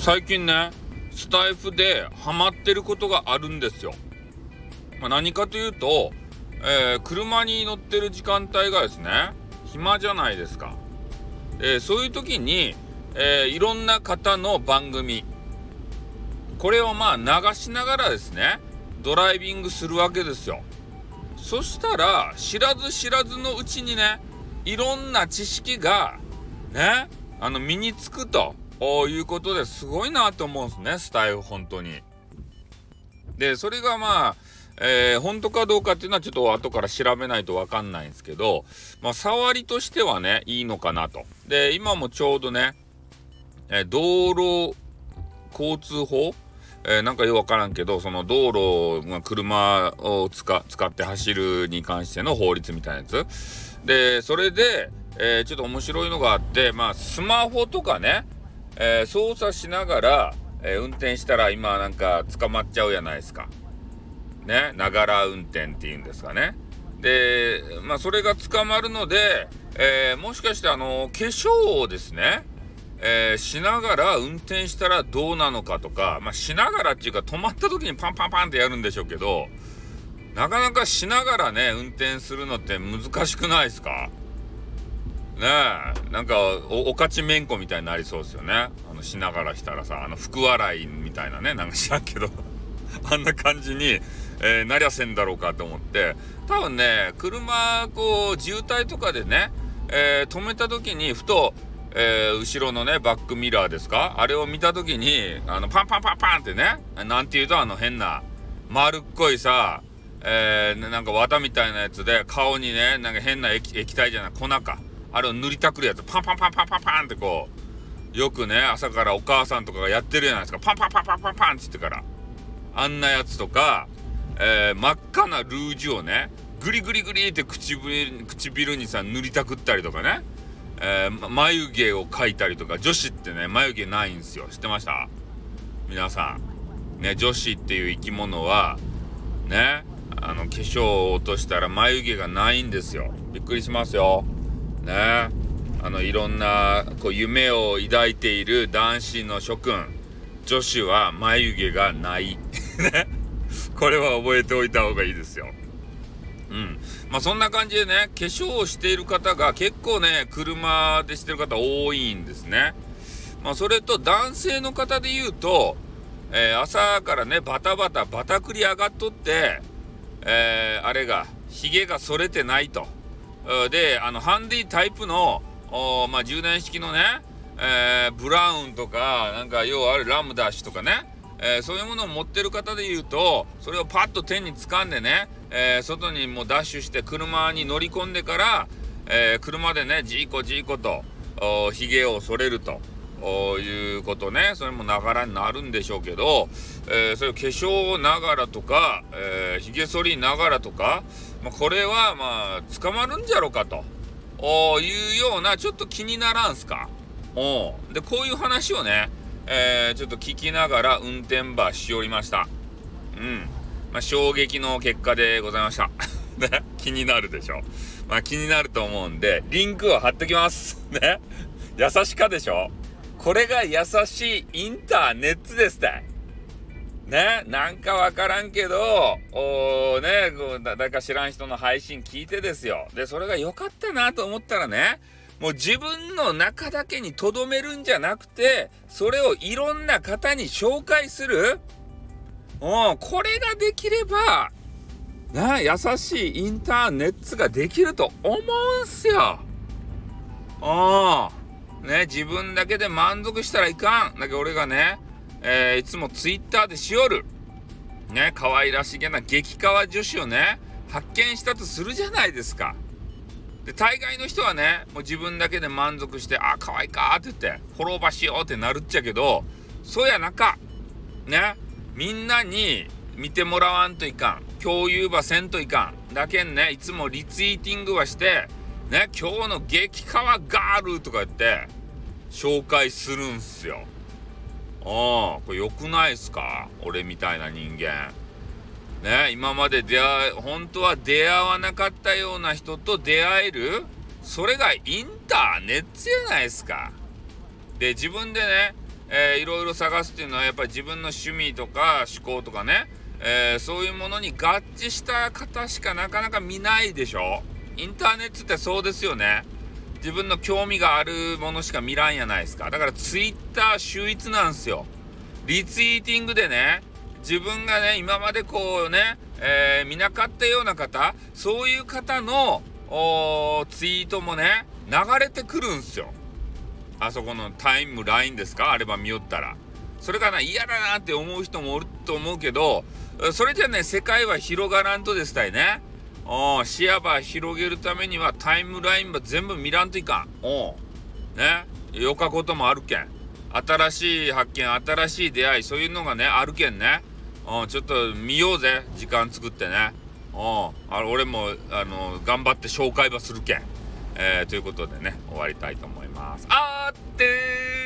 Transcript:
最近ねスタイフでハマってることがあるんですよ。まあ、何かというと、えー、車に乗ってる時間帯がですね暇じゃないですか。えー、そういう時に、えー、いろんな方の番組これをまあ流しながらですねドライビングするわけですよ。そしたら知らず知らずのうちにねいろんな知識がねあの身につくということですごいなと思うんですねスタイル本当に。でそれがまあえー、本当かどうかっていうのはちょっと後から調べないとわかんないんですけど、まあ、触りとしてはね、いいのかなと。で、今もちょうどね、えー、道路交通法？えー、なんかよくわからんけど、その道路が車を使って走るに関しての法律みたいなやつ。で、それで、え、ちょっと面白いのがあって、まあ、スマホとかね、えー、操作しながら、え運転したら今なんか捕まっちゃうじゃないですか。ね、ながら運転っていうんですかね。で、まあ、それが捕まるので、えもしかしてあの、化粧をですね、えー、しながら運転したらどうなのかとか、まあ、しながらっていうか止まった時にパンパンパンってやるんでしょうけど、なかなかしながらね、運転するのって難しくないですか？ねえ、なんかお、かちめんこみたいになりそうですよね。あの、しながらしたらさ、あの、福笑いみたいなね、なんか知らんけど あんな感じに、えー、なりゃせんだろうかと思って、多分ね、車、こう、渋滞とかでね、えー、止めた時にふと、えー、後ろのね、バックミラーですか？あれを見た時に、あの、パンパンパンパンってね、なんて言うとあの変な、丸っこいさ、えー、なんか綿みたいなやつで、顔にね、なんか変な液体じゃない、粉か。あれを塗りたくるやつ、パンパンパンパンパンパンってこう、よくね、朝からお母さんとかがやってるじゃないですか。パンパンパンパンパンパンって言ってから。あんなやつとか、えー、真っ赤なルージュをね、グリグリグリって唇唇にさ、塗りたくったりとかね。えー、眉毛を描いたりとか、女子ってね、眉毛ないんですよ。知ってました？皆さん。ね、女子っていう生き物は、ね、あの、化粧を落としたら眉毛がないんですよ。びっくりしますよ。ね。あの、いろんな、こう、夢を抱いている男子の諸君、女子は眉毛がない。ね。これは覚えておいた方がいいですよ。うん。まあそんな感じでね、化粧をしている方が結構ね、車でしてる方多いんですね。まあそれと男性の方で言うと、えー、朝からね、バタバタ、バタクリ上がっとって、えー、あれが、髭が剃れてないと。で、あの、ハンディタイプの、まあ充電式のね、えー、ブラウンとか、なんか要はあるラムダッシュとかね、えー、そういうものを持ってる方で言うと、それをパッと手に掴んでね、えー、外にもうダッシュして車に乗り込んでから、えー、車でね、ジーコジーコと、髭を剃れると。いうことね、それもながらになるんでしょうけど、えー、それを化粧ながらとか、えー、髭剃りながらとか、まあ、これはまあ、捕まるんじゃろかというような、ちょっと気にならんすか？おで、こういう話をね、えー、ちょっと聞きながら運転場しおりました。うん。まあ、衝撃の結果でございました。ね、気になるでしょ？まあ、気になると思うんで、リンクを貼っときます。ね。優しかでしょ？これが優しいインターネットですって。ね、なんかわからんけど、おね、こう誰か知らん人の配信聞いてですよ。で、それが良かったなと思ったらね、もう自分の中だけに留めるんじゃなくて、それをいろんな方に紹介する。うん、これができれば、な、優しいインターネットができると思うんすよ。うん。ね、自分だけで満足したらいかん。だけど俺がね、えー、いつもツイッターでしおる。ね、可愛らしげな激川女子をね、発見したとするじゃないですか。で大概の人はねもう自分だけで満足してあ可愛いかって言ってフォローバしようってなるっちゃけどそうやなかねみんなに見てもらわんといかん共有ばせんといかんだけんねいつもリツイーティングはしてね今日の激川ガールとか言って紹介するんすよああこれ良くないっすか？俺みたいな人間。ね、今まで出会い、本当は出会わなかったような人と出会える？それがインターネットじゃないですか。で、自分でね、えー、いろいろ探すっていうのはやっぱり自分の趣味とか思考とかね、えー、そういうものに合致した方しかなかなか見ないでしょ？インターネットってそうですよね。自分の興味があるものしか見らんやないですか。だからツイッター秀逸なんですよ。リツイーティングでね自分がね今までこうね、えー、見なかったような方そういう方のツイートもね流れてくるんすよ。あそこのタイムラインですか？あれば見よったら。それがな嫌だなって思う人もおると思うけどそれじゃね世界は広がらんとですたいね。お視野ば広げるためにはタイムラインば全部見らんといかん。おね。よかこともあるけん。新しい発見新しい出会いそういうのがねあるけんね。うん。ちょっと見ようぜ。時間作ってね。うん。あ俺もあの頑張って紹介ばするけん、えー、ということでね終わりたいと思います。あーってー